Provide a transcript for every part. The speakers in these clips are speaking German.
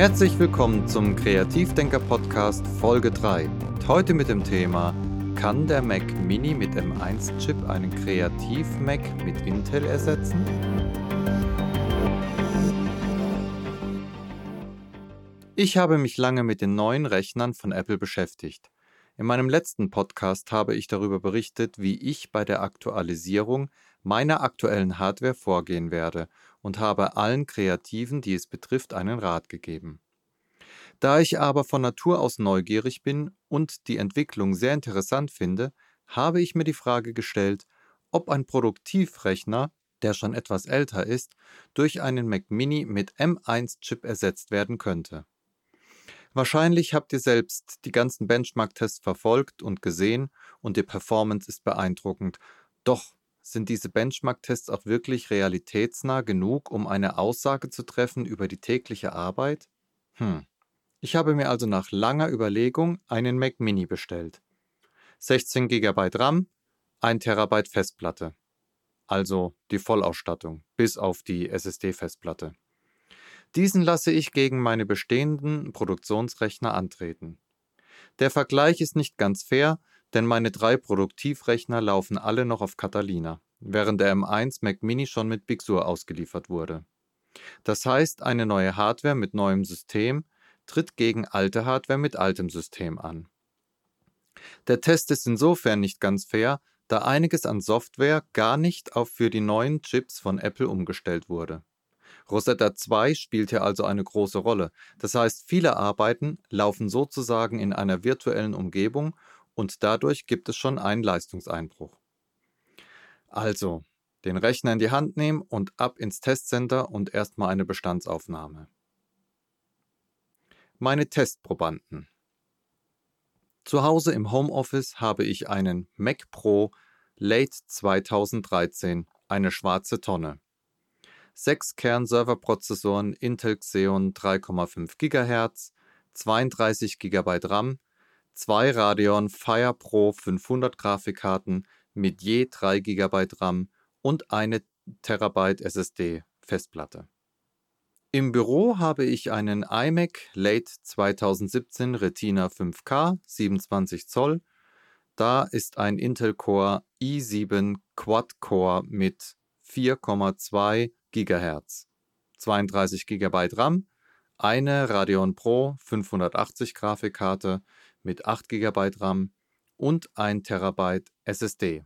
Herzlich willkommen zum Kreativdenker Podcast Folge 3. Heute mit dem Thema Kann der Mac Mini mit M1-Chip einen Kreativ-Mac mit Intel ersetzen? Ich habe mich lange mit den neuen Rechnern von Apple beschäftigt. In meinem letzten Podcast habe ich darüber berichtet, wie ich bei der Aktualisierung meiner aktuellen Hardware vorgehen werde und habe allen Kreativen, die es betrifft, einen Rat gegeben. Da ich aber von Natur aus neugierig bin und die Entwicklung sehr interessant finde, habe ich mir die Frage gestellt, ob ein Produktivrechner, der schon etwas älter ist, durch einen Mac Mini mit M1-Chip ersetzt werden könnte. Wahrscheinlich habt ihr selbst die ganzen Benchmark-Tests verfolgt und gesehen und die Performance ist beeindruckend. Doch sind diese Benchmark-Tests auch wirklich realitätsnah genug, um eine Aussage zu treffen über die tägliche Arbeit? Hm. Ich habe mir also nach langer Überlegung einen Mac Mini bestellt. 16 GB RAM, 1 TB Festplatte. Also die Vollausstattung, bis auf die SSD-Festplatte. Diesen lasse ich gegen meine bestehenden Produktionsrechner antreten. Der Vergleich ist nicht ganz fair, denn meine drei Produktivrechner laufen alle noch auf Catalina, während der M1 Mac Mini schon mit Big Sur ausgeliefert wurde. Das heißt, eine neue Hardware mit neuem System tritt gegen alte Hardware mit altem System an. Der Test ist insofern nicht ganz fair, da einiges an Software gar nicht auf für die neuen Chips von Apple umgestellt wurde. Rosetta 2 spielt hier also eine große Rolle. Das heißt, viele Arbeiten laufen sozusagen in einer virtuellen Umgebung und dadurch gibt es schon einen Leistungseinbruch. Also, den Rechner in die Hand nehmen und ab ins Testcenter und erstmal eine Bestandsaufnahme. Meine Testprobanden. Zu Hause im Homeoffice habe ich einen Mac Pro Late 2013, eine schwarze Tonne. 6 Kern-Serverprozessoren Intel Xeon 3,5 GHz, 32 GB RAM, zwei Radeon Fire Pro 500 Grafikkarten mit je 3 GB RAM und eine TB SSD Festplatte. Im Büro habe ich einen iMac Late 2017 Retina 5K 27 Zoll. Da ist ein Intel Core i7 Quad-Core mit 4,2 GHz, 32 GB RAM, eine Radeon Pro 580 Grafikkarte mit 8 GB RAM und 1 TB SSD.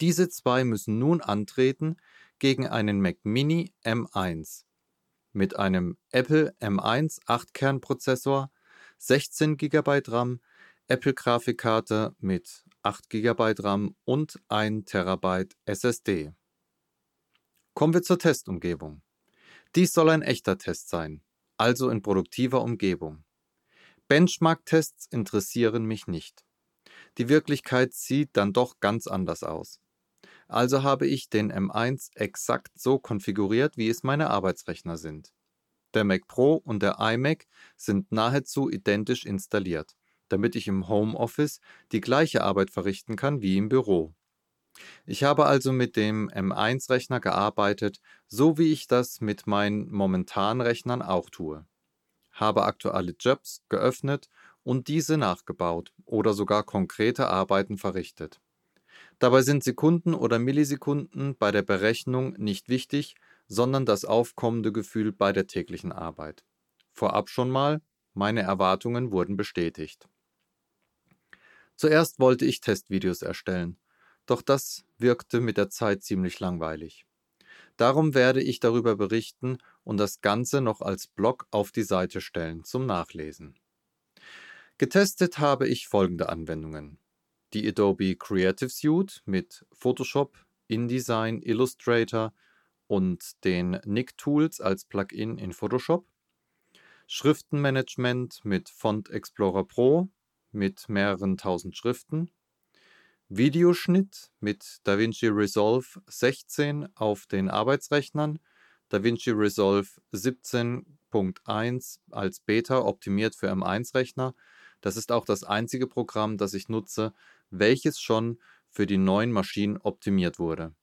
Diese zwei müssen nun antreten gegen einen Mac Mini M1 mit einem Apple M1 8-Kern-Prozessor, 16 GB RAM, Apple-Grafikkarte mit 8 GB RAM und 1 TB SSD. Kommen wir zur Testumgebung. Dies soll ein echter Test sein, also in produktiver Umgebung. Benchmark-Tests interessieren mich nicht. Die Wirklichkeit sieht dann doch ganz anders aus. Also habe ich den M1 exakt so konfiguriert, wie es meine Arbeitsrechner sind. Der Mac Pro und der iMac sind nahezu identisch installiert, damit ich im Homeoffice die gleiche Arbeit verrichten kann wie im Büro. Ich habe also mit dem M1-Rechner gearbeitet, so wie ich das mit meinen momentanen Rechnern auch tue. Habe aktuelle Jobs geöffnet und diese nachgebaut oder sogar konkrete Arbeiten verrichtet. Dabei sind Sekunden oder Millisekunden bei der Berechnung nicht wichtig, sondern das aufkommende Gefühl bei der täglichen Arbeit. Vorab schon mal, meine Erwartungen wurden bestätigt. Zuerst wollte ich Testvideos erstellen, doch das wirkte mit der Zeit ziemlich langweilig. Darum werde ich darüber berichten und das Ganze noch als Blog auf die Seite stellen zum Nachlesen. Getestet habe ich folgende Anwendungen. Die Adobe Creative Suite mit Photoshop, InDesign, Illustrator und den Nik Tools als Plugin in Photoshop. Schriftenmanagement mit Font Explorer Pro mit mehreren tausend Schriften. Videoschnitt mit DaVinci Resolve 16 auf den Arbeitsrechnern, DaVinci Resolve 17.1 als Beta optimiert für M1-Rechner. Das ist auch das einzige Programm, das ich nutze, welches schon für die neuen Maschinen optimiert wurde.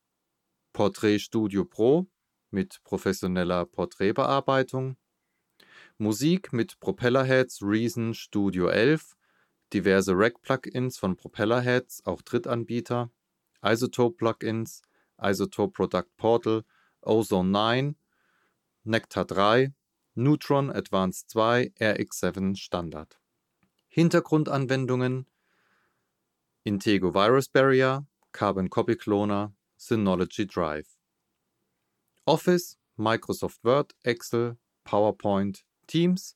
Portrait Studio Pro mit professioneller Porträtbearbeitung. Musik mit Propellerheads Reason Studio 11, diverse Rack-Plugins von Propellerheads, auch Drittanbieter, Isotope-Plugins, Isotope Product Portal, Ozone 9, Nectar 3, Neutron Advanced 2, RX7 Standard. Hintergrundanwendungen Intego Virus Barrier, Carbon Copy Cloner, Synology Drive. Office, Microsoft Word, Excel, PowerPoint, Teams.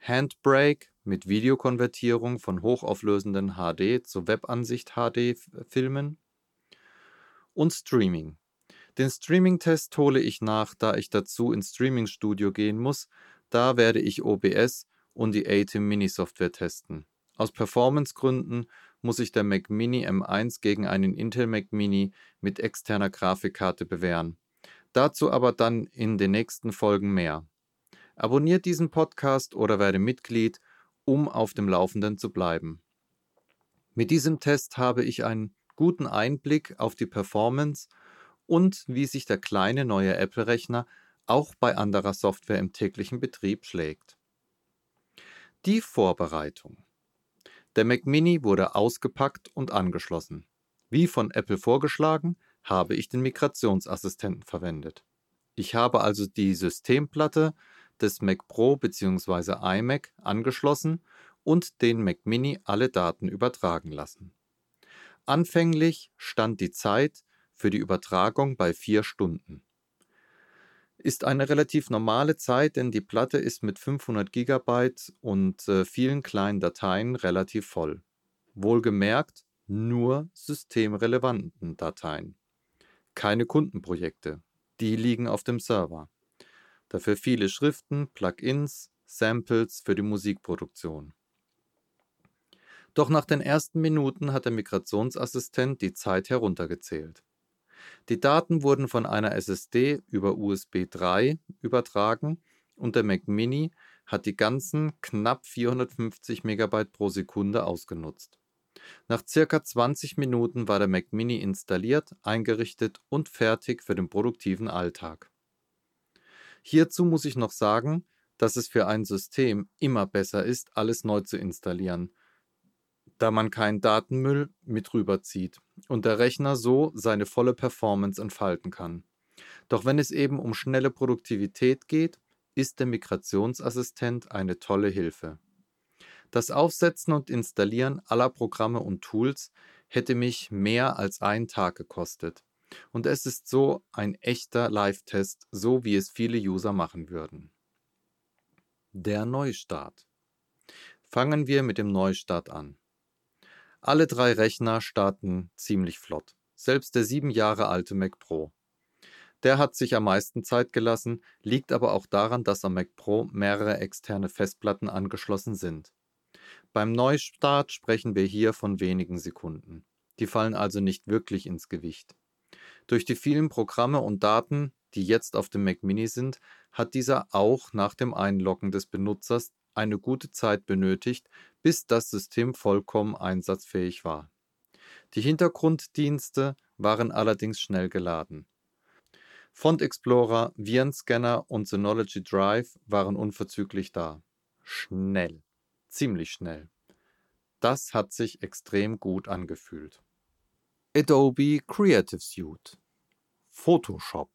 Handbrake mit Videokonvertierung von hochauflösenden HD zu Webansicht HD-Filmen. Und Streaming. Den Streaming-Test hole ich nach, da ich dazu ins Streaming-Studio gehen muss. Da werde ich OBS und die ATEM Mini-Software testen. Aus Performance-Gründen muss sich der Mac Mini M1 gegen einen Intel Mac Mini mit externer Grafikkarte bewähren. Dazu aber dann in den nächsten Folgen mehr. Abonniert diesen Podcast oder werde Mitglied, um auf dem Laufenden zu bleiben. Mit diesem Test habe ich einen guten Einblick auf die Performance und wie sich der kleine neue Apple-Rechner auch bei anderer Software im täglichen Betrieb schlägt. Die Vorbereitung. Der Mac Mini wurde ausgepackt und angeschlossen. Wie von Apple vorgeschlagen, habe ich den Migrationsassistenten verwendet. Ich habe also die Systemplatte des Mac Pro bzw. iMac angeschlossen und den Mac Mini alle Daten übertragen lassen. Anfänglich stand die Zeit für die Übertragung bei vier Stunden ist eine relativ normale Zeit, denn die Platte ist mit 500 GB und äh, vielen kleinen Dateien relativ voll. Wohlgemerkt nur systemrelevanten Dateien. Keine Kundenprojekte, die liegen auf dem Server. Dafür viele Schriften, Plugins, Samples für die Musikproduktion. Doch nach den ersten Minuten hat der Migrationsassistent die Zeit heruntergezählt. Die Daten wurden von einer SSD über USB 3 übertragen und der Mac Mini hat die ganzen knapp 450 MB pro Sekunde ausgenutzt. Nach circa 20 Minuten war der Mac Mini installiert, eingerichtet und fertig für den produktiven Alltag. Hierzu muss ich noch sagen, dass es für ein System immer besser ist, alles neu zu installieren, da man keinen Datenmüll mit rüberzieht und der Rechner so seine volle Performance entfalten kann. Doch wenn es eben um schnelle Produktivität geht, ist der Migrationsassistent eine tolle Hilfe. Das Aufsetzen und Installieren aller Programme und Tools hätte mich mehr als einen Tag gekostet. Und es ist so ein echter Live-Test, so wie es viele User machen würden. Der Neustart. Fangen wir mit dem Neustart an. Alle drei Rechner starten ziemlich flott, selbst der sieben Jahre alte Mac Pro. Der hat sich am meisten Zeit gelassen, liegt aber auch daran, dass am Mac Pro mehrere externe Festplatten angeschlossen sind. Beim Neustart sprechen wir hier von wenigen Sekunden. Die fallen also nicht wirklich ins Gewicht. Durch die vielen Programme und Daten, die jetzt auf dem Mac Mini sind, hat dieser auch nach dem Einloggen des Benutzers eine gute Zeit benötigt, bis das System vollkommen einsatzfähig war. Die Hintergrunddienste waren allerdings schnell geladen. Font Explorer, Virenscanner und Synology Drive waren unverzüglich da. Schnell, ziemlich schnell. Das hat sich extrem gut angefühlt. Adobe Creative Suite Photoshop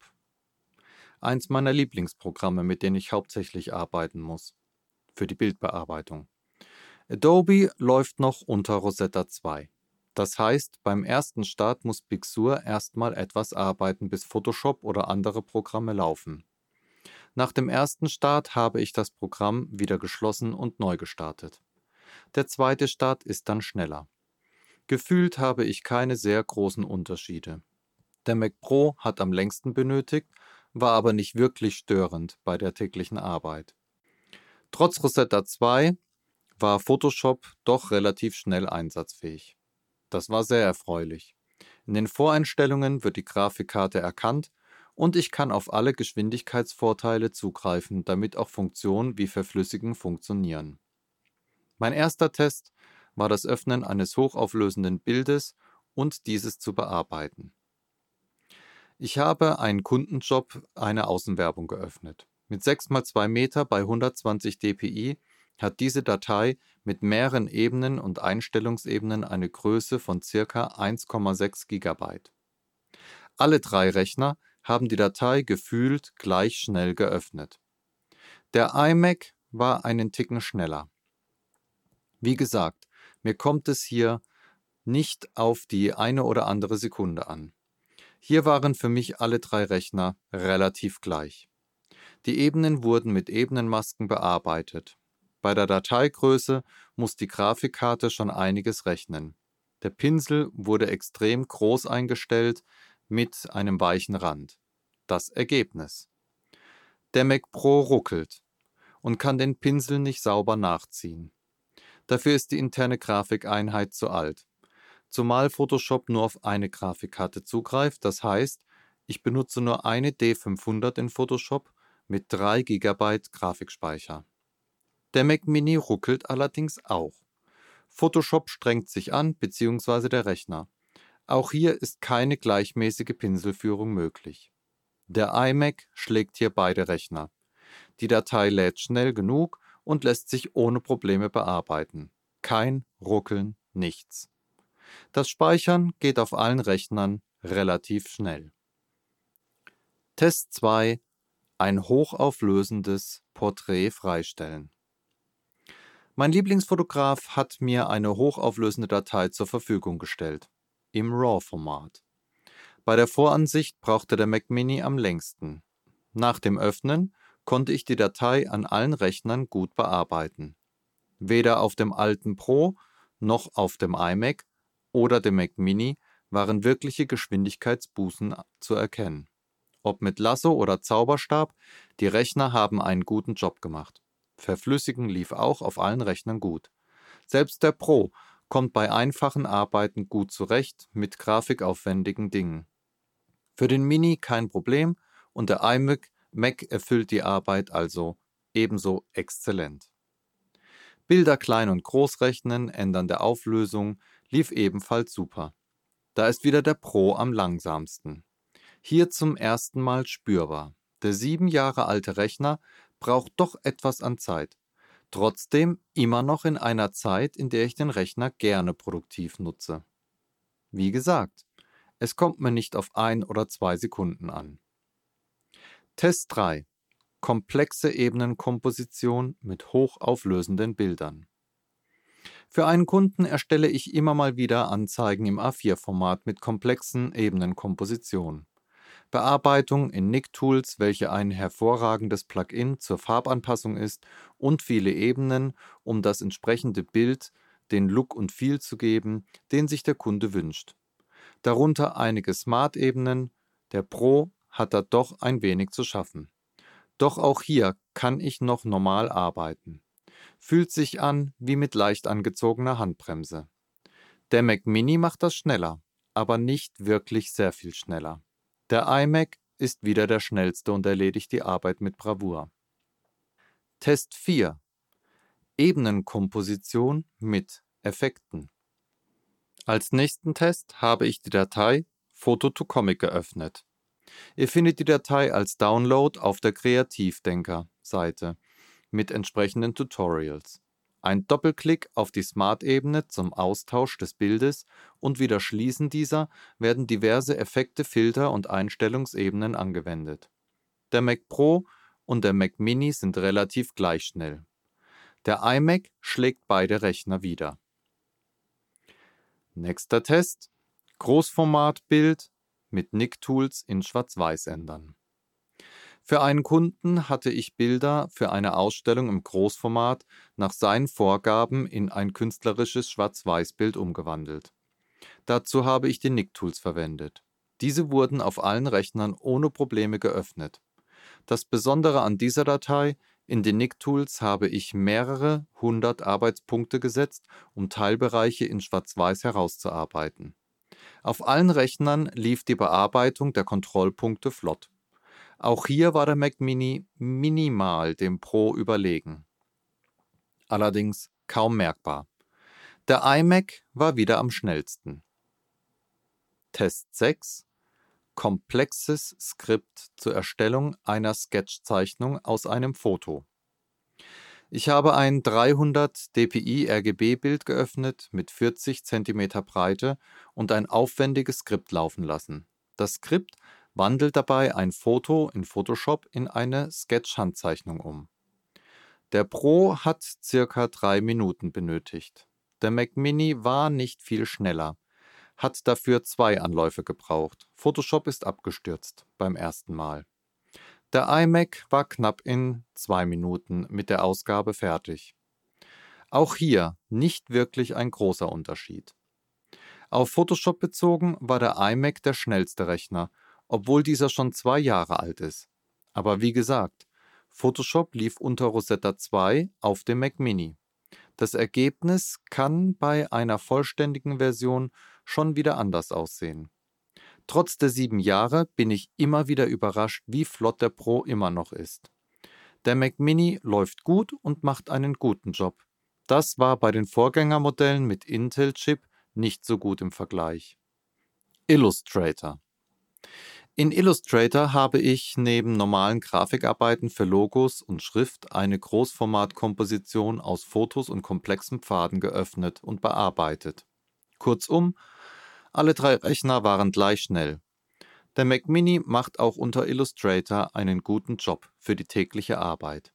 Eins meiner Lieblingsprogramme, mit denen ich hauptsächlich arbeiten muss für die Bildbearbeitung. Adobe läuft noch unter Rosetta 2. Das heißt, beim ersten Start muss Big Sur erstmal etwas arbeiten, bis Photoshop oder andere Programme laufen. Nach dem ersten Start habe ich das Programm wieder geschlossen und neu gestartet. Der zweite Start ist dann schneller. Gefühlt habe ich keine sehr großen Unterschiede. Der Mac Pro hat am längsten benötigt, war aber nicht wirklich störend bei der täglichen Arbeit. Trotz Rosetta 2 war Photoshop doch relativ schnell einsatzfähig. Das war sehr erfreulich. In den Voreinstellungen wird die Grafikkarte erkannt und ich kann auf alle Geschwindigkeitsvorteile zugreifen, damit auch Funktionen wie Verflüssigen funktionieren. Mein erster Test war das Öffnen eines hochauflösenden Bildes und dieses zu bearbeiten. Ich habe einen Kundenjob, eine Außenwerbung geöffnet. Mit 6 x 2 Meter bei 120 dpi hat diese Datei mit mehreren Ebenen und Einstellungsebenen eine Größe von ca. 1,6 GB. Alle drei Rechner haben die Datei gefühlt gleich schnell geöffnet. Der iMac war einen Ticken schneller. Wie gesagt, mir kommt es hier nicht auf die eine oder andere Sekunde an. Hier waren für mich alle drei Rechner relativ gleich. Die Ebenen wurden mit Ebenenmasken bearbeitet. Bei der Dateigröße muss die Grafikkarte schon einiges rechnen. Der Pinsel wurde extrem groß eingestellt mit einem weichen Rand. Das Ergebnis. Der Mac Pro ruckelt und kann den Pinsel nicht sauber nachziehen. Dafür ist die interne Grafikeinheit zu alt. Zumal Photoshop nur auf eine Grafikkarte zugreift, das heißt, ich benutze nur eine D500 in Photoshop mit 3 GB Grafikspeicher. Der Mac Mini ruckelt allerdings auch. Photoshop strengt sich an bzw. der Rechner. Auch hier ist keine gleichmäßige Pinselführung möglich. Der iMac schlägt hier beide Rechner. Die Datei lädt schnell genug und lässt sich ohne Probleme bearbeiten. Kein Ruckeln, nichts. Das Speichern geht auf allen Rechnern relativ schnell. Test 2 Ein hochauflösendes Porträt freistellen. Mein Lieblingsfotograf hat mir eine hochauflösende Datei zur Verfügung gestellt, im RAW-Format. Bei der Voransicht brauchte der Mac Mini am längsten. Nach dem Öffnen konnte ich die Datei an allen Rechnern gut bearbeiten. Weder auf dem alten Pro noch auf dem iMac oder dem Mac Mini waren wirkliche Geschwindigkeitsbußen zu erkennen. Ob mit Lasso oder Zauberstab, die Rechner haben einen guten Job gemacht. Verflüssigen lief auch auf allen Rechnern gut. Selbst der Pro kommt bei einfachen Arbeiten gut zurecht mit grafikaufwendigen Dingen. Für den Mini kein Problem und der iMac Mac erfüllt die Arbeit also ebenso exzellent. Bilder klein und groß rechnen, ändern der Auflösung lief ebenfalls super. Da ist wieder der Pro am langsamsten. Hier zum ersten Mal spürbar. Der sieben Jahre alte Rechner braucht doch etwas an Zeit. Trotzdem immer noch in einer Zeit, in der ich den Rechner gerne produktiv nutze. Wie gesagt, es kommt mir nicht auf ein oder zwei Sekunden an. Test 3. Komplexe Ebenenkomposition mit hochauflösenden Bildern. Für einen Kunden erstelle ich immer mal wieder Anzeigen im A4-Format mit komplexen Ebenenkompositionen. Bearbeitung in Nicktools, welche ein hervorragendes Plugin zur Farbanpassung ist, und viele Ebenen, um das entsprechende Bild den Look und Feel zu geben, den sich der Kunde wünscht. Darunter einige Smart-Ebenen, der Pro hat da doch ein wenig zu schaffen. Doch auch hier kann ich noch normal arbeiten. Fühlt sich an wie mit leicht angezogener Handbremse. Der Mac Mini macht das schneller, aber nicht wirklich sehr viel schneller. Der iMac ist wieder der schnellste und erledigt die Arbeit mit Bravour. Test 4 Ebenenkomposition mit Effekten. Als nächsten Test habe ich die Datei Photo to Comic geöffnet. Ihr findet die Datei als Download auf der Kreativdenker-Seite mit entsprechenden Tutorials. Ein Doppelklick auf die Smart-Ebene zum Austausch des Bildes und wieder Schließen dieser werden diverse Effekte, Filter und Einstellungsebenen angewendet. Der Mac Pro und der Mac Mini sind relativ gleich schnell. Der iMac schlägt beide Rechner wieder. Nächster Test: Großformatbild mit Nicktools in Schwarz-Weiß ändern. Für einen Kunden hatte ich Bilder für eine Ausstellung im Großformat nach seinen Vorgaben in ein künstlerisches Schwarz-Weiß-Bild umgewandelt. Dazu habe ich die Nicktools verwendet. Diese wurden auf allen Rechnern ohne Probleme geöffnet. Das Besondere an dieser Datei, in den Nicktools habe ich mehrere hundert Arbeitspunkte gesetzt, um Teilbereiche in Schwarz-Weiß herauszuarbeiten. Auf allen Rechnern lief die Bearbeitung der Kontrollpunkte flott. Auch hier war der Mac Mini minimal dem Pro überlegen. Allerdings kaum merkbar. Der iMac war wieder am schnellsten. Test 6 komplexes Skript zur Erstellung einer Sketchzeichnung aus einem Foto. Ich habe ein 300 dpi RGB-Bild geöffnet mit 40 cm Breite und ein aufwendiges Skript laufen lassen. Das Skript wandelt dabei ein Foto in Photoshop in eine Sketch-Handzeichnung um. Der Pro hat circa drei Minuten benötigt. Der Mac Mini war nicht viel schneller, hat dafür zwei Anläufe gebraucht. Photoshop ist abgestürzt beim ersten Mal. Der iMac war knapp in zwei Minuten mit der Ausgabe fertig. Auch hier nicht wirklich ein großer Unterschied. Auf Photoshop bezogen war der iMac der schnellste Rechner, obwohl dieser schon zwei Jahre alt ist. Aber wie gesagt, Photoshop lief unter Rosetta 2 auf dem Mac Mini. Das Ergebnis kann bei einer vollständigen Version schon wieder anders aussehen. Trotz der sieben Jahre bin ich immer wieder überrascht, wie flott der Pro immer noch ist. Der Mac Mini läuft gut und macht einen guten Job. Das war bei den Vorgängermodellen mit Intel-Chip nicht so gut im Vergleich. Illustrator. In Illustrator habe ich neben normalen Grafikarbeiten für Logos und Schrift eine Großformatkomposition aus Fotos und komplexen Pfaden geöffnet und bearbeitet. Kurzum, alle drei Rechner waren gleich schnell. Der Mac Mini macht auch unter Illustrator einen guten Job für die tägliche Arbeit.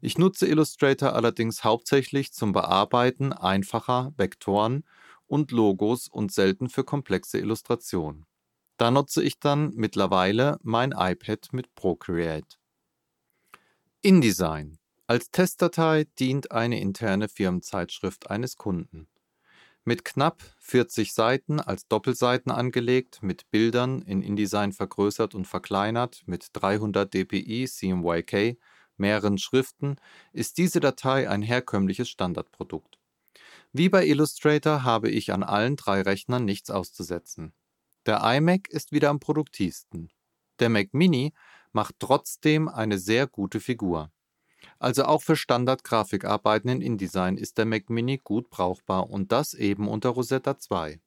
Ich nutze Illustrator allerdings hauptsächlich zum Bearbeiten einfacher Vektoren und Logos und selten für komplexe Illustrationen. Da nutze ich dann mittlerweile mein iPad mit Procreate. InDesign. Als Testdatei dient eine interne Firmenzeitschrift eines Kunden. Mit knapp 40 Seiten als Doppelseiten angelegt, mit Bildern in InDesign vergrößert und verkleinert, mit 300 dpi CMYK, mehreren Schriften, ist diese Datei ein herkömmliches Standardprodukt. Wie bei Illustrator habe ich an allen drei Rechnern nichts auszusetzen. Der iMac ist wieder am produktivsten. Der Mac Mini macht trotzdem eine sehr gute Figur. Also auch für Standard-Grafikarbeiten in InDesign ist der Mac Mini gut brauchbar und das eben unter Rosetta 2.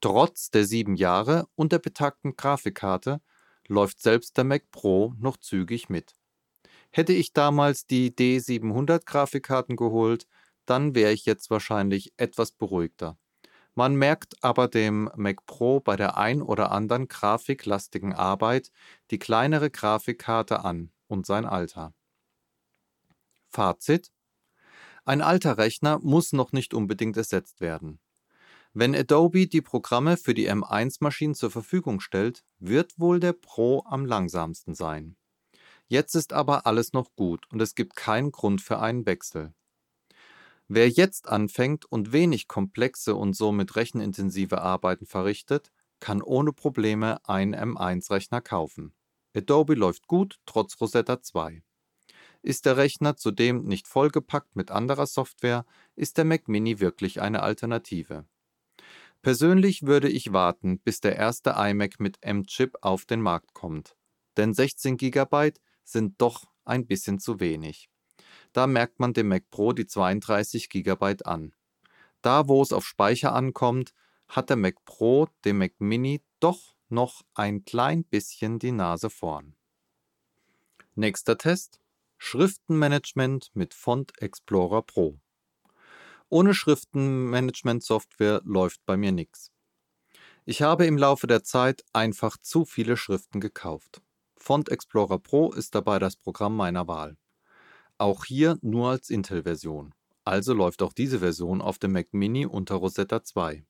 Trotz der sieben Jahre und der betagten Grafikkarte läuft selbst der Mac Pro noch zügig mit. Hätte ich damals die D700 Grafikkarten geholt, dann wäre ich jetzt wahrscheinlich etwas beruhigter. Man merkt aber dem Mac Pro bei der ein oder anderen grafiklastigen Arbeit die kleinere Grafikkarte an und sein Alter. Fazit: Ein alter Rechner muss noch nicht unbedingt ersetzt werden. Wenn Adobe die Programme für die M1-Maschinen zur Verfügung stellt, wird wohl der Pro am langsamsten sein. Jetzt ist aber alles noch gut und es gibt keinen Grund für einen Wechsel. Wer jetzt anfängt und wenig komplexe und somit rechenintensive Arbeiten verrichtet, kann ohne Probleme einen M1-Rechner kaufen. Adobe läuft gut, trotz Rosetta 2. Ist der Rechner zudem nicht vollgepackt mit anderer Software, ist der Mac Mini wirklich eine Alternative. Persönlich würde ich warten, bis der erste iMac mit M-Chip auf den Markt kommt, denn 16 GB sind doch ein bisschen zu wenig. Da merkt man dem Mac Pro die 32 GB an. Da, wo es auf Speicher ankommt, hat der Mac Pro dem Mac Mini doch noch ein klein bisschen die Nase vorn. Nächster Test. Schriftenmanagement mit Font Explorer Pro. Ohne Schriftenmanagement-Software läuft bei mir nichts. Ich habe im Laufe der Zeit einfach zu viele Schriften gekauft. Font Explorer Pro ist dabei das Programm meiner Wahl. Auch hier nur als Intel-Version. Also läuft auch diese Version auf dem Mac Mini unter Rosetta 2.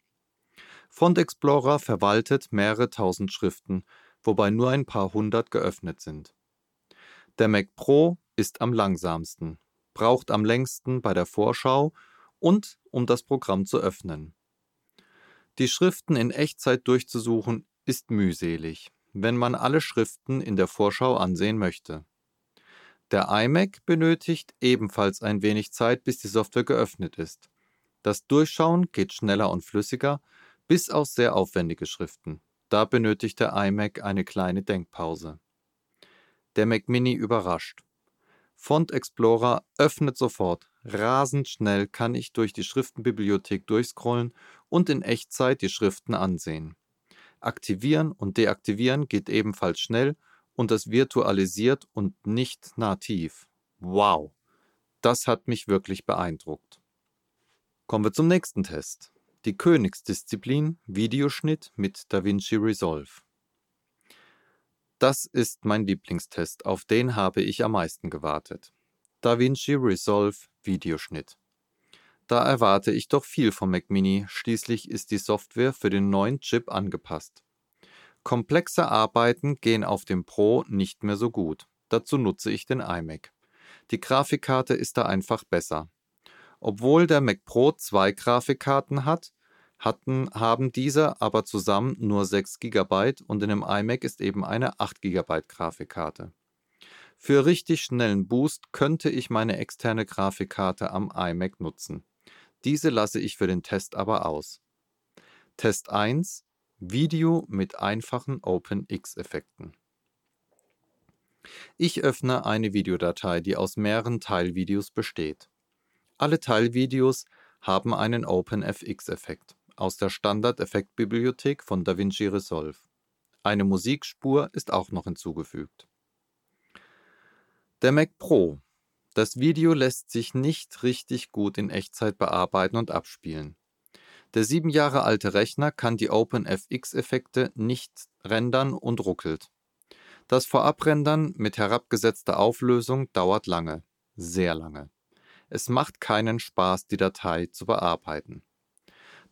Font Explorer verwaltet mehrere tausend Schriften, wobei nur ein paar hundert geöffnet sind. Der Mac Pro ist am langsamsten, braucht am längsten bei der Vorschau und um das Programm zu öffnen. Die Schriften in Echtzeit durchzusuchen ist mühselig, wenn man alle Schriften in der Vorschau ansehen möchte. Der iMac benötigt ebenfalls ein wenig Zeit, bis die Software geöffnet ist. Das Durchschauen geht schneller und flüssiger, bis auf sehr aufwendige Schriften. Da benötigt der iMac eine kleine Denkpause. Der Mac Mini überrascht. Font Explorer öffnet sofort. Rasend schnell kann ich durch die Schriftenbibliothek durchscrollen und in Echtzeit die Schriften ansehen. Aktivieren und Deaktivieren geht ebenfalls schnell und das virtualisiert und nicht nativ. Wow, das hat mich wirklich beeindruckt. Kommen wir zum nächsten Test. Die Königsdisziplin Videoschnitt mit DaVinci Resolve. Das ist mein Lieblingstest, auf den habe ich am meisten gewartet. DaVinci Resolve Videoschnitt. Da erwarte ich doch viel vom Mac Mini, schließlich ist die Software für den neuen Chip angepasst. Komplexe Arbeiten gehen auf dem Pro nicht mehr so gut. Dazu nutze ich den iMac. Die Grafikkarte ist da einfach besser. Obwohl der Mac Pro zwei Grafikkarten hat, hatten, haben diese aber zusammen nur 6 GB und in dem iMac ist eben eine 8 GB Grafikkarte. Für richtig schnellen Boost könnte ich meine externe Grafikkarte am iMac nutzen. Diese lasse ich für den Test aber aus. Test 1 Video mit einfachen OpenX-Effekten. Ich öffne eine Videodatei, die aus mehreren Teilvideos besteht. Alle Teilvideos haben einen OpenFX-Effekt aus der Standard-Effektbibliothek von DaVinci Resolve. Eine Musikspur ist auch noch hinzugefügt. Der Mac Pro das Video lässt sich nicht richtig gut in Echtzeit bearbeiten und abspielen. Der sieben Jahre alte Rechner kann die OpenFX-Effekte nicht rendern und ruckelt. Das Vorabrendern mit herabgesetzter Auflösung dauert lange, sehr lange. Es macht keinen Spaß, die Datei zu bearbeiten.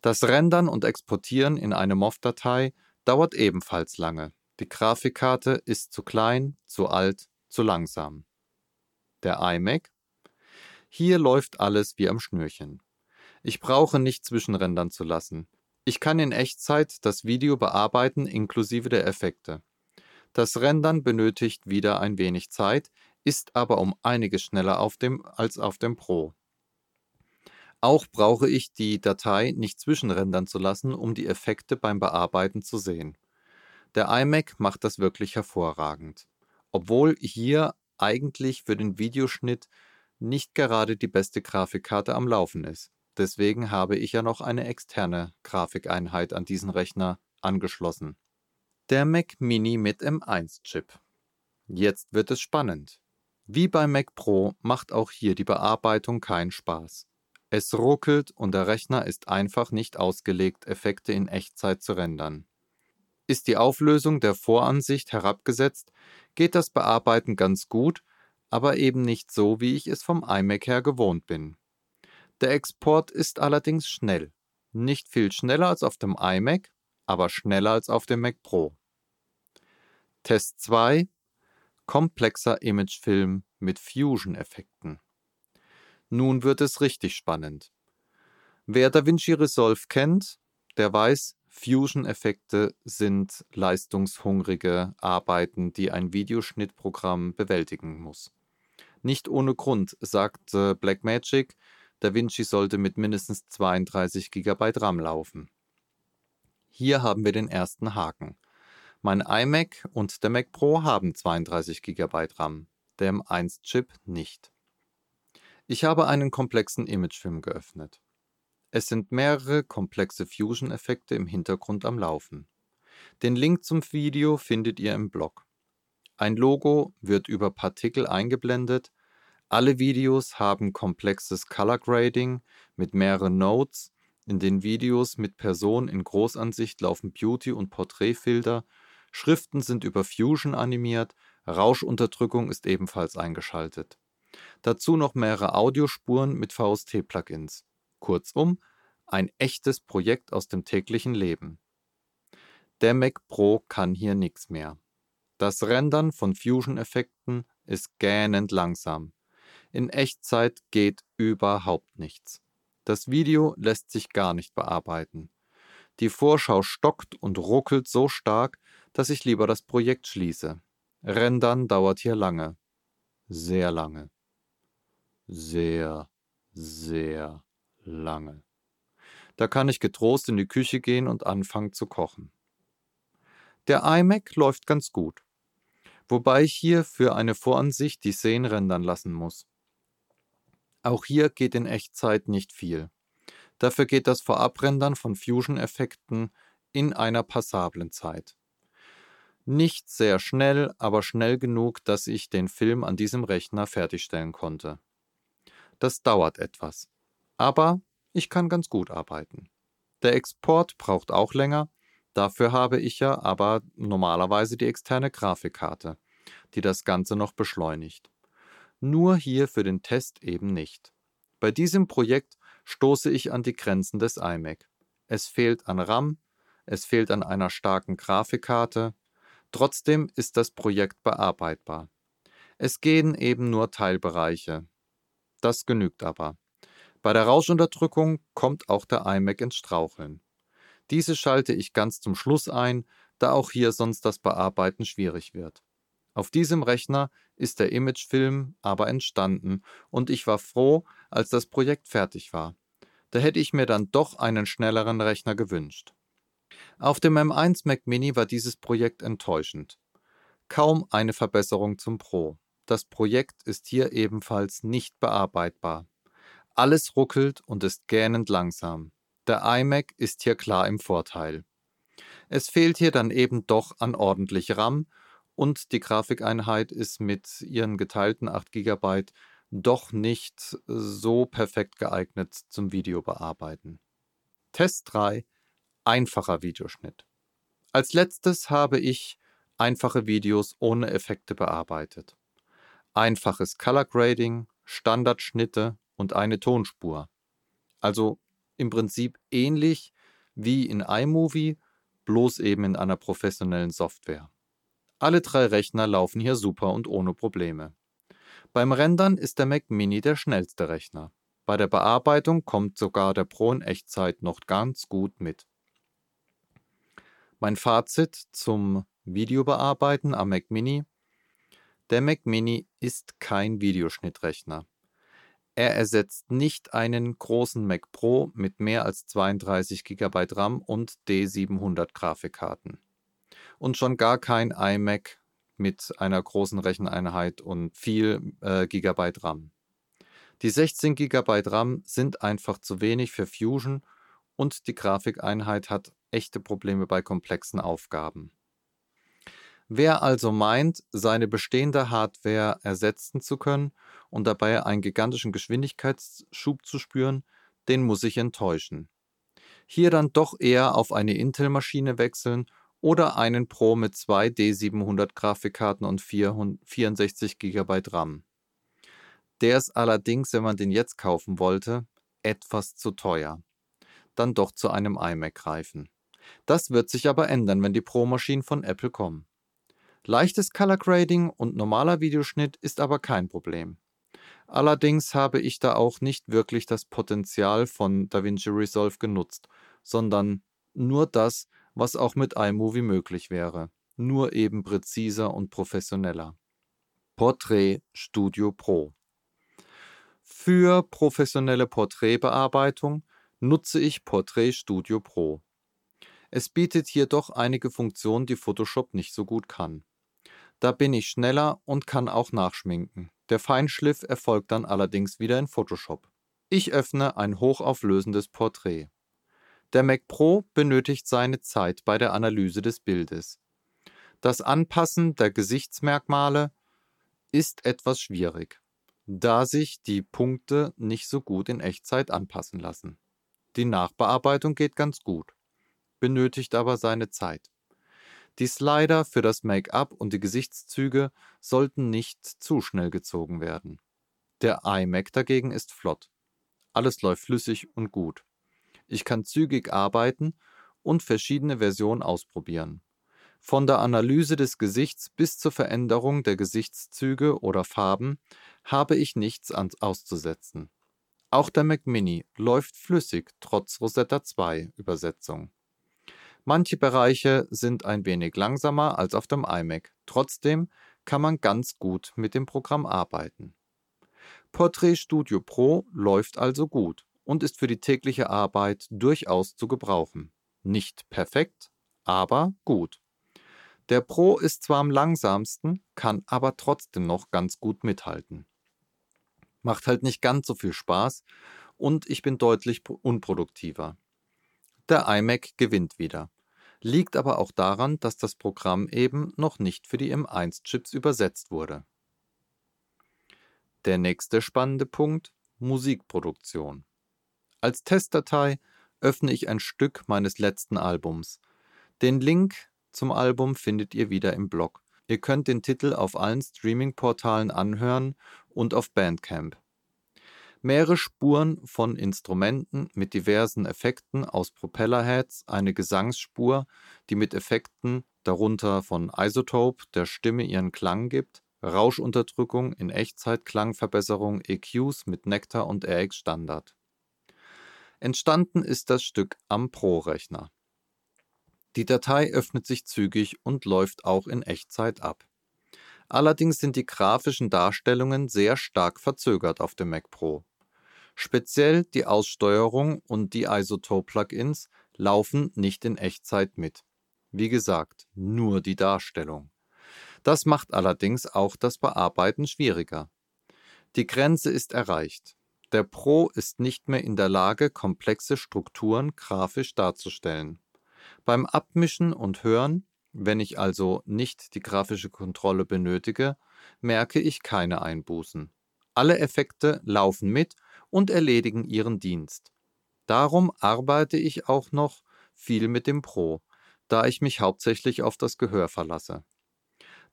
Das Rendern und Exportieren in eine MOV-Datei dauert ebenfalls lange. Die Grafikkarte ist zu klein, zu alt, zu langsam der iMac. Hier läuft alles wie am Schnürchen. Ich brauche nicht zwischenrendern zu lassen. Ich kann in Echtzeit das Video bearbeiten inklusive der Effekte. Das Rendern benötigt wieder ein wenig Zeit, ist aber um einiges schneller auf dem, als auf dem Pro. Auch brauche ich die Datei nicht zwischenrendern zu lassen, um die Effekte beim Bearbeiten zu sehen. Der iMac macht das wirklich hervorragend. Obwohl hier eigentlich für den Videoschnitt nicht gerade die beste Grafikkarte am Laufen ist. Deswegen habe ich ja noch eine externe Grafikeinheit an diesen Rechner angeschlossen. Der Mac Mini mit M1-Chip. Jetzt wird es spannend. Wie beim Mac Pro macht auch hier die Bearbeitung keinen Spaß. Es ruckelt und der Rechner ist einfach nicht ausgelegt, Effekte in Echtzeit zu rendern. Ist die Auflösung der Voransicht herabgesetzt, geht das Bearbeiten ganz gut, aber eben nicht so, wie ich es vom iMac her gewohnt bin. Der Export ist allerdings schnell. Nicht viel schneller als auf dem iMac, aber schneller als auf dem Mac Pro. Test 2 Komplexer Imagefilm mit Fusion-Effekten. Nun wird es richtig spannend. Wer DaVinci Resolve kennt, der weiß, Fusion-Effekte sind leistungshungrige Arbeiten, die ein Videoschnittprogramm bewältigen muss. Nicht ohne Grund sagt Blackmagic, DaVinci sollte mit mindestens 32 GB RAM laufen. Hier haben wir den ersten Haken. Mein iMac und der Mac Pro haben 32 GB RAM, der M1-Chip nicht. Ich habe einen komplexen Imagefilm geöffnet. Es sind mehrere komplexe Fusion-Effekte im Hintergrund am Laufen. Den Link zum Video findet ihr im Blog. Ein Logo wird über Partikel eingeblendet. Alle Videos haben komplexes Color Grading mit mehreren Nodes. In den Videos mit Person in Großansicht laufen Beauty- und Porträtfilter. Schriften sind über Fusion animiert. Rauschunterdrückung ist ebenfalls eingeschaltet. Dazu noch mehrere Audiospuren mit VST-Plugins. Kurzum, ein echtes Projekt aus dem täglichen Leben. Der Mac Pro kann hier nichts mehr. Das Rendern von Fusion-Effekten ist gähnend langsam. In Echtzeit geht überhaupt nichts. Das Video lässt sich gar nicht bearbeiten. Die Vorschau stockt und ruckelt so stark, dass ich lieber das Projekt schließe. Rendern dauert hier lange. Sehr lange. Sehr, sehr lange. Da kann ich getrost in die Küche gehen und anfangen zu kochen. Der iMac läuft ganz gut, wobei ich hier für eine Voransicht die Szenen rendern lassen muss. Auch hier geht in Echtzeit nicht viel. Dafür geht das Vorabrendern von Fusion-Effekten in einer passablen Zeit. Nicht sehr schnell, aber schnell genug, dass ich den Film an diesem Rechner fertigstellen konnte. Das dauert etwas. Aber ich kann ganz gut arbeiten. Der Export braucht auch länger, dafür habe ich ja aber normalerweise die externe Grafikkarte, die das Ganze noch beschleunigt. Nur hier für den Test eben nicht. Bei diesem Projekt stoße ich an die Grenzen des iMac. Es fehlt an RAM, es fehlt an einer starken Grafikkarte, trotzdem ist das Projekt bearbeitbar. Es gehen eben nur Teilbereiche. Das genügt aber. Bei der Rauschunterdrückung kommt auch der iMac ins Straucheln. Diese schalte ich ganz zum Schluss ein, da auch hier sonst das Bearbeiten schwierig wird. Auf diesem Rechner ist der Imagefilm aber entstanden und ich war froh, als das Projekt fertig war. Da hätte ich mir dann doch einen schnelleren Rechner gewünscht. Auf dem M1 Mac Mini war dieses Projekt enttäuschend. Kaum eine Verbesserung zum Pro. Das Projekt ist hier ebenfalls nicht bearbeitbar. Alles ruckelt und ist gähnend langsam. Der iMac ist hier klar im Vorteil. Es fehlt hier dann eben doch an ordentlich RAM und die Grafikeinheit ist mit ihren geteilten 8 GB doch nicht so perfekt geeignet zum Videobearbeiten. Test 3 Einfacher Videoschnitt. Als letztes habe ich einfache Videos ohne Effekte bearbeitet. Einfaches Color Grading, Standardschnitte und eine Tonspur. Also im Prinzip ähnlich wie in iMovie, bloß eben in einer professionellen Software. Alle drei Rechner laufen hier super und ohne Probleme. Beim Rendern ist der Mac Mini der schnellste Rechner. Bei der Bearbeitung kommt sogar der Pro in Echtzeit noch ganz gut mit. Mein Fazit zum Videobearbeiten am Mac Mini. Der Mac Mini ist kein Videoschnittrechner. Er ersetzt nicht einen großen Mac Pro mit mehr als 32 GB RAM und D700 Grafikkarten. Und schon gar kein iMac mit einer großen Recheneinheit und viel äh, Gigabyte RAM. Die 16 GB RAM sind einfach zu wenig für Fusion und die Grafikeinheit hat echte Probleme bei komplexen Aufgaben. Wer also meint, seine bestehende Hardware ersetzen zu können und dabei einen gigantischen Geschwindigkeitsschub zu spüren, den muss ich enttäuschen. Hier dann doch eher auf eine Intel-Maschine wechseln oder einen Pro mit zwei D700 Grafikkarten und 64 GB RAM. Der ist allerdings, wenn man den jetzt kaufen wollte, etwas zu teuer. Dann doch zu einem iMac greifen. Das wird sich aber ändern, wenn die Pro-Maschinen von Apple kommen. Leichtes Color Grading und normaler Videoschnitt ist aber kein Problem. Allerdings habe ich da auch nicht wirklich das Potenzial von DaVinci Resolve genutzt, sondern nur das, was auch mit iMovie möglich wäre, nur eben präziser und professioneller. Portrait Studio Pro Für professionelle Porträtbearbeitung nutze ich Portrait Studio Pro. Es bietet jedoch einige Funktionen, die Photoshop nicht so gut kann. Da bin ich schneller und kann auch nachschminken. Der Feinschliff erfolgt dann allerdings wieder in Photoshop. Ich öffne ein hochauflösendes Porträt. Der Mac Pro benötigt seine Zeit bei der Analyse des Bildes. Das Anpassen der Gesichtsmerkmale ist etwas schwierig, da sich die Punkte nicht so gut in Echtzeit anpassen lassen. Die Nachbearbeitung geht ganz gut, benötigt aber seine Zeit. Die Slider für das Make-up und die Gesichtszüge sollten nicht zu schnell gezogen werden. Der iMac dagegen ist flott. Alles läuft flüssig und gut. Ich kann zügig arbeiten und verschiedene Versionen ausprobieren. Von der Analyse des Gesichts bis zur Veränderung der Gesichtszüge oder Farben habe ich nichts auszusetzen. Auch der Mac Mini läuft flüssig trotz Rosetta 2 Übersetzung. Manche Bereiche sind ein wenig langsamer als auf dem iMac, trotzdem kann man ganz gut mit dem Programm arbeiten. Portrait Studio Pro läuft also gut und ist für die tägliche Arbeit durchaus zu gebrauchen. Nicht perfekt, aber gut. Der Pro ist zwar am langsamsten, kann aber trotzdem noch ganz gut mithalten. Macht halt nicht ganz so viel Spaß und ich bin deutlich unproduktiver. Der iMac gewinnt wieder. liegt aber auch daran, dass das Programm eben noch nicht für die M1-Chips übersetzt wurde. Der nächste spannende Punkt Musikproduktion. Als Testdatei öffne ich ein Stück meines letzten Albums. Den Link zum Album findet ihr wieder im Blog. Ihr könnt den Titel auf allen Streaming-Portalen anhören und auf Bandcamp mehrere Spuren von Instrumenten mit diversen Effekten aus Propellerheads, eine Gesangsspur, die mit Effekten, darunter von Isotope, der Stimme ihren Klang gibt, Rauschunterdrückung in Echtzeit, Klangverbesserung, EQs mit Nectar und RX Standard. Entstanden ist das Stück am Pro-Rechner. Die Datei öffnet sich zügig und läuft auch in Echtzeit ab. Allerdings sind die grafischen Darstellungen sehr stark verzögert auf dem Mac Pro. Speziell die Aussteuerung und die Isotope-Plugins laufen nicht in Echtzeit mit. Wie gesagt, nur die Darstellung. Das macht allerdings auch das Bearbeiten schwieriger. Die Grenze ist erreicht. Der Pro ist nicht mehr in der Lage, komplexe Strukturen grafisch darzustellen. Beim Abmischen und Hören, wenn ich also nicht die grafische Kontrolle benötige, merke ich keine Einbußen. Alle Effekte laufen mit und erledigen ihren Dienst. Darum arbeite ich auch noch viel mit dem Pro, da ich mich hauptsächlich auf das Gehör verlasse.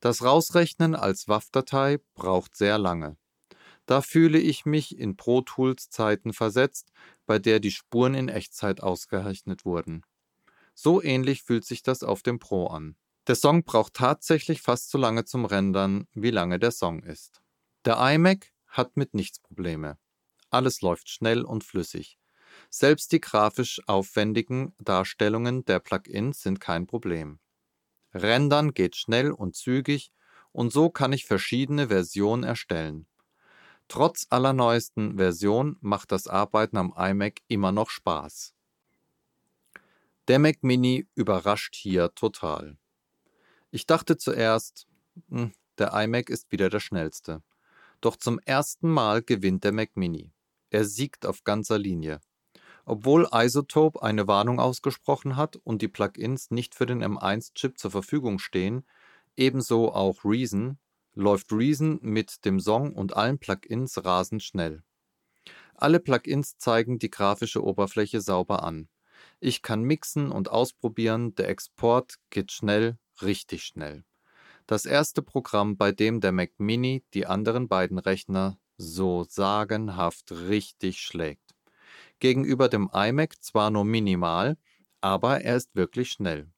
Das Rausrechnen als WAV-Datei braucht sehr lange. Da fühle ich mich in Pro Tools Zeiten versetzt, bei der die Spuren in Echtzeit ausgerechnet wurden. So ähnlich fühlt sich das auf dem Pro an. Der Song braucht tatsächlich fast so lange zum Rendern, wie lange der Song ist. Der iMac hat mit nichts Probleme. Alles läuft schnell und flüssig. Selbst die grafisch aufwendigen Darstellungen der Plugins sind kein Problem. Rendern geht schnell und zügig und so kann ich verschiedene Versionen erstellen. Trotz aller neuesten Versionen macht das Arbeiten am iMac immer noch Spaß. Der Mac Mini überrascht hier total. Ich dachte zuerst, hm, der iMac ist wieder der schnellste. Doch zum ersten Mal gewinnt der Mac Mini. Er siegt auf ganzer Linie. Obwohl Isotope eine Warnung ausgesprochen hat und die Plugins nicht für den M1-Chip zur Verfügung stehen, ebenso auch Reason, läuft Reason mit dem Song und allen Plugins rasend schnell. Alle Plugins zeigen die grafische Oberfläche sauber an. Ich kann mixen und ausprobieren, der Export geht schnell, richtig schnell. Das erste Programm, bei dem der Mac Mini die anderen beiden Rechner so sagenhaft richtig schlägt. Gegenüber dem iMac zwar nur minimal, aber er ist wirklich schnell.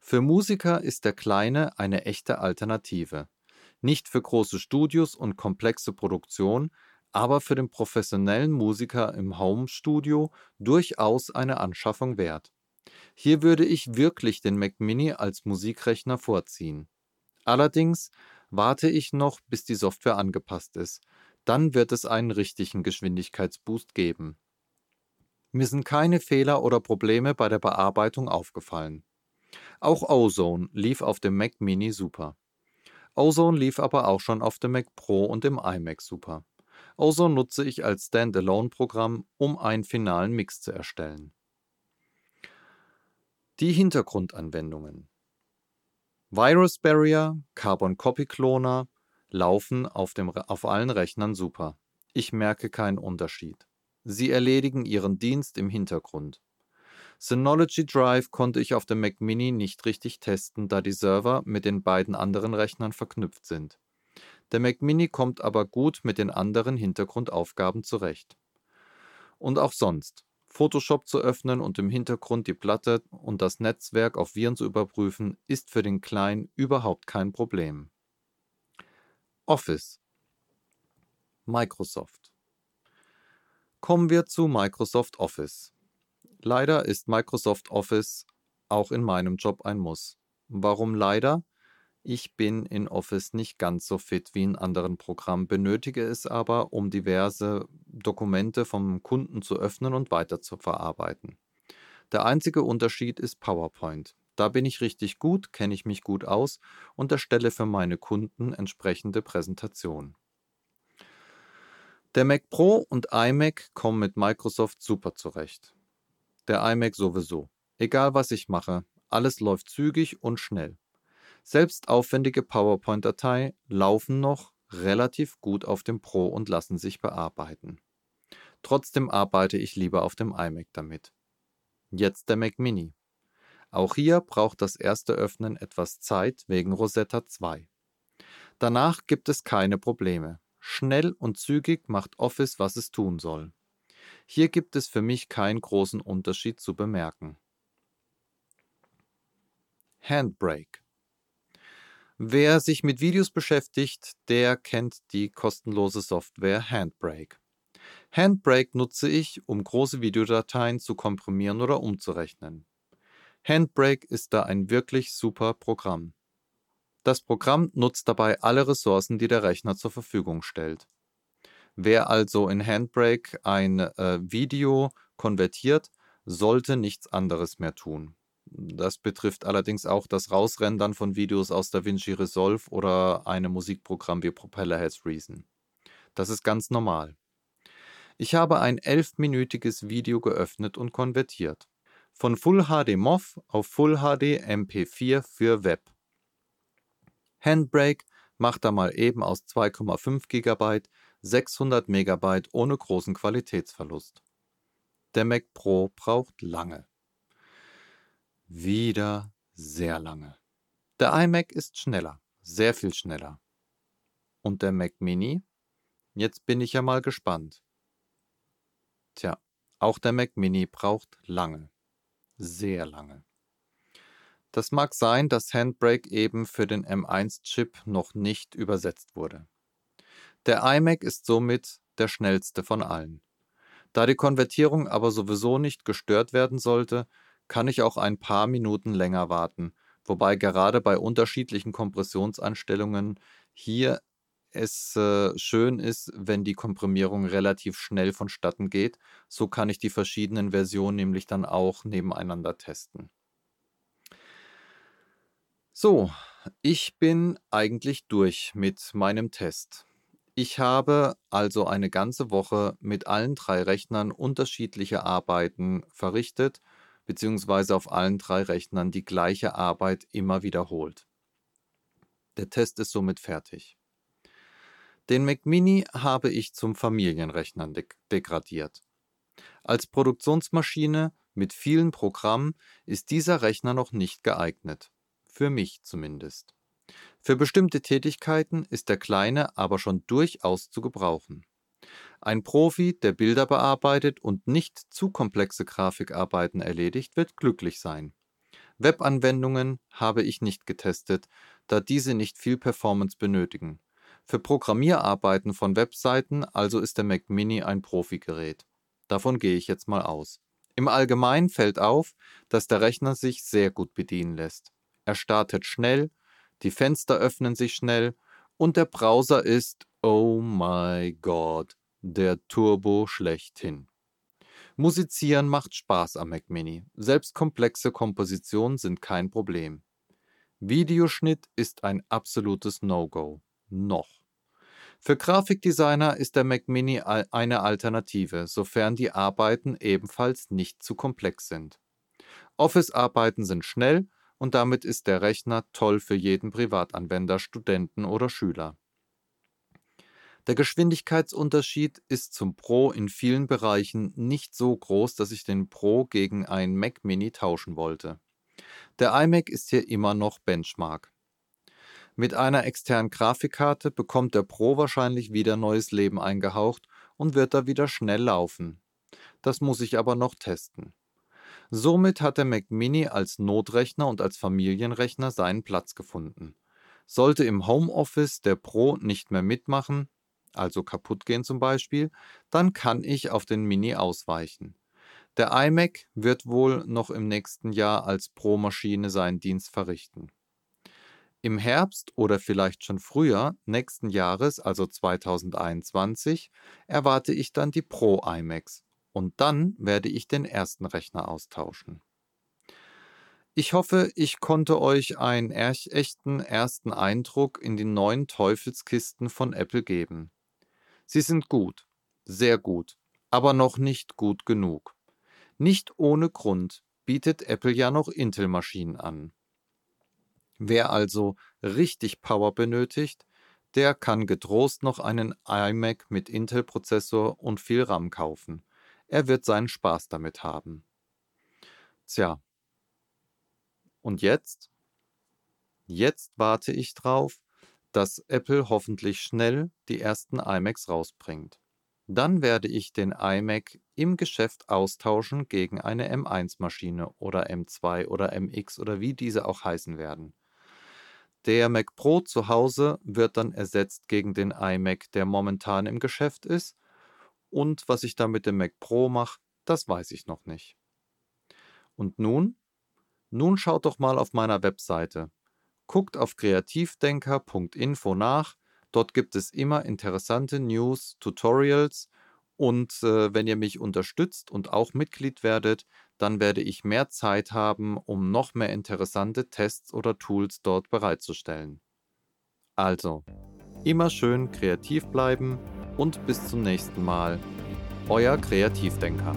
Für Musiker ist der kleine eine echte Alternative. Nicht für große Studios und komplexe Produktion, aber für den professionellen Musiker im Home-Studio durchaus eine Anschaffung wert. Hier würde ich wirklich den Mac Mini als Musikrechner vorziehen. Allerdings warte ich noch, bis die Software angepasst ist, dann wird es einen richtigen Geschwindigkeitsboost geben. Mir sind keine Fehler oder Probleme bei der Bearbeitung aufgefallen. Auch Ozone lief auf dem Mac Mini super. Ozone lief aber auch schon auf dem Mac Pro und dem iMac super. Ozone nutze ich als Standalone-Programm, um einen finalen Mix zu erstellen. Die Hintergrundanwendungen Virus Barrier, Carbon Copy Cloner, laufen auf, dem, auf allen Rechnern super. Ich merke keinen Unterschied. Sie erledigen ihren Dienst im Hintergrund. Synology Drive konnte ich auf dem Mac Mini nicht richtig testen, da die Server mit den beiden anderen Rechnern verknüpft sind. Der Mac Mini kommt aber gut mit den anderen Hintergrundaufgaben zurecht. Und auch sonst. Photoshop zu öffnen und im Hintergrund die Platte und das Netzwerk auf Viren zu überprüfen, ist für den Kleinen überhaupt kein Problem. Office. Microsoft. Kommen wir zu Microsoft Office. Leider ist Microsoft Office auch in meinem Job ein Muss. Warum leider? Ich bin in Office nicht ganz so fit wie in anderen Programmen, benötige es aber, um diverse Dokumente vom Kunden zu öffnen und weiter zu verarbeiten. Der einzige Unterschied ist PowerPoint. Da bin ich richtig gut, kenne ich mich gut aus und erstelle für meine Kunden entsprechende Präsentationen. Der Mac Pro und iMac kommen mit Microsoft super zurecht. Der iMac sowieso. Egal was ich mache, Alles läuft zügig und schnell. Selbst aufwendige PowerPoint-Dateien laufen noch relativ gut auf dem Pro und lassen sich bearbeiten. Trotzdem arbeite ich lieber auf dem iMac damit. Jetzt der Mac Mini. Auch hier braucht das erste Öffnen etwas Zeit wegen Rosetta 2. Danach gibt es keine Probleme. Schnell und zügig macht Office, was es tun soll. Hier gibt es für mich keinen großen Unterschied zu bemerken. Handbrake. Wer sich mit Videos beschäftigt, der kennt die kostenlose Software Handbrake. Handbrake nutze ich, um große Videodateien zu komprimieren oder umzurechnen. Handbrake ist da ein wirklich super Programm. Das Programm nutzt dabei alle Ressourcen, die der Rechner zur Verfügung stellt. Wer also in Handbrake ein äh, Video konvertiert, sollte nichts anderes mehr tun. Das betrifft allerdings auch das Rausrendern von Videos aus DaVinci Resolve oder einem Musikprogramm wie Propeller Has Reason. Das ist ganz normal. Ich habe ein elfminütiges Video geöffnet und konvertiert. Von Full HD MOV auf Full HD MP4 für Web. Handbrake macht da mal eben aus 2,5 GB 600 MB ohne großen Qualitätsverlust. Der Mac Pro braucht lange. Wieder sehr lange. Der iMac ist schneller, sehr viel schneller. Und der Mac Mini? Jetzt bin ich ja mal gespannt. Tja, auch der Mac Mini braucht lange. Sehr lange. Das mag sein, dass Handbrake eben für den M1-Chip noch nicht übersetzt wurde. Der iMac ist somit der schnellste von allen. Da die Konvertierung aber sowieso nicht gestört werden sollte, kann ich auch ein paar Minuten länger warten, wobei gerade bei unterschiedlichen Kompressionseinstellungen hier es äh, schön ist, wenn die Komprimierung relativ schnell vonstatten geht. So kann ich die verschiedenen Versionen nämlich dann auch nebeneinander testen. So, ich bin eigentlich durch mit meinem Test. Ich habe also eine ganze Woche mit allen drei Rechnern unterschiedliche Arbeiten verrichtet, beziehungsweise auf allen drei Rechnern die gleiche Arbeit immer wiederholt. Der Test ist somit fertig. Den Mac Mini habe ich zum Familienrechner de degradiert. Als Produktionsmaschine mit vielen Programmen ist dieser Rechner noch nicht geeignet. Für mich zumindest. Für bestimmte Tätigkeiten ist der kleine aber schon durchaus zu gebrauchen. Ein Profi, der Bilder bearbeitet und nicht zu komplexe Grafikarbeiten erledigt, wird glücklich sein. Webanwendungen habe ich nicht getestet, da diese nicht viel Performance benötigen. Für Programmierarbeiten von Webseiten also ist der Mac Mini ein Profigerät. Davon gehe ich jetzt mal aus. Im Allgemeinen fällt auf, dass der Rechner sich sehr gut bedienen lässt. Er startet schnell, die Fenster öffnen sich schnell und der Browser ist, oh my God, der Turbo schlechthin. Musizieren macht Spaß am Mac Mini. Selbst komplexe Kompositionen sind kein Problem. Videoschnitt ist ein absolutes No-Go noch. Für Grafikdesigner ist der Mac Mini eine Alternative, sofern die Arbeiten ebenfalls nicht zu komplex sind. Office-Arbeiten sind schnell und damit ist der Rechner toll für jeden Privatanwender, Studenten oder Schüler. Der Geschwindigkeitsunterschied ist zum Pro in vielen Bereichen nicht so groß, dass ich den Pro gegen einen Mac Mini tauschen wollte. Der iMac ist hier immer noch Benchmark. Mit einer externen Grafikkarte bekommt der Pro wahrscheinlich wieder neues Leben eingehaucht und wird da wieder schnell laufen. Das muss ich aber noch testen. Somit hat der Mac Mini als Notrechner und als Familienrechner seinen Platz gefunden. Sollte im Homeoffice der Pro nicht mehr mitmachen, also kaputt gehen zum Beispiel, dann kann ich auf den Mini ausweichen. Der iMac wird wohl noch im nächsten Jahr als Pro-Maschine seinen Dienst verrichten. Im Herbst oder vielleicht schon früher nächsten Jahres, also 2021, erwarte ich dann die Pro iMacs und dann werde ich den ersten Rechner austauschen. Ich hoffe, ich konnte euch einen echten ersten Eindruck in die neuen Teufelskisten von Apple geben. Sie sind gut, sehr gut, aber noch nicht gut genug. Nicht ohne Grund bietet Apple ja noch Intel-Maschinen an. Wer also richtig Power benötigt, der kann getrost noch einen iMac mit Intel-Prozessor und viel RAM kaufen. Er wird seinen Spaß damit haben. Tja. Und jetzt? Jetzt warte ich drauf, dass Apple hoffentlich schnell die ersten iMacs rausbringt. Dann werde ich den iMac im Geschäft austauschen gegen eine M1-Maschine oder M2 oder MX oder wie diese auch heißen werden. Der Mac Pro zu Hause wird dann ersetzt gegen den iMac, der momentan im Geschäft ist. Und was ich da mit dem Mac Pro mache, das weiß ich noch nicht. Und nun? Nun schaut doch mal auf meiner Webseite. Guckt auf kreativdenker.info nach. Dort gibt es immer interessante News, Tutorials und äh, wenn ihr mich unterstützt und auch Mitglied werdet, dann werde ich mehr Zeit haben, um noch mehr interessante Tests oder Tools dort bereitzustellen. Also, immer schön kreativ bleiben und bis zum nächsten Mal. Euer Kreativdenker.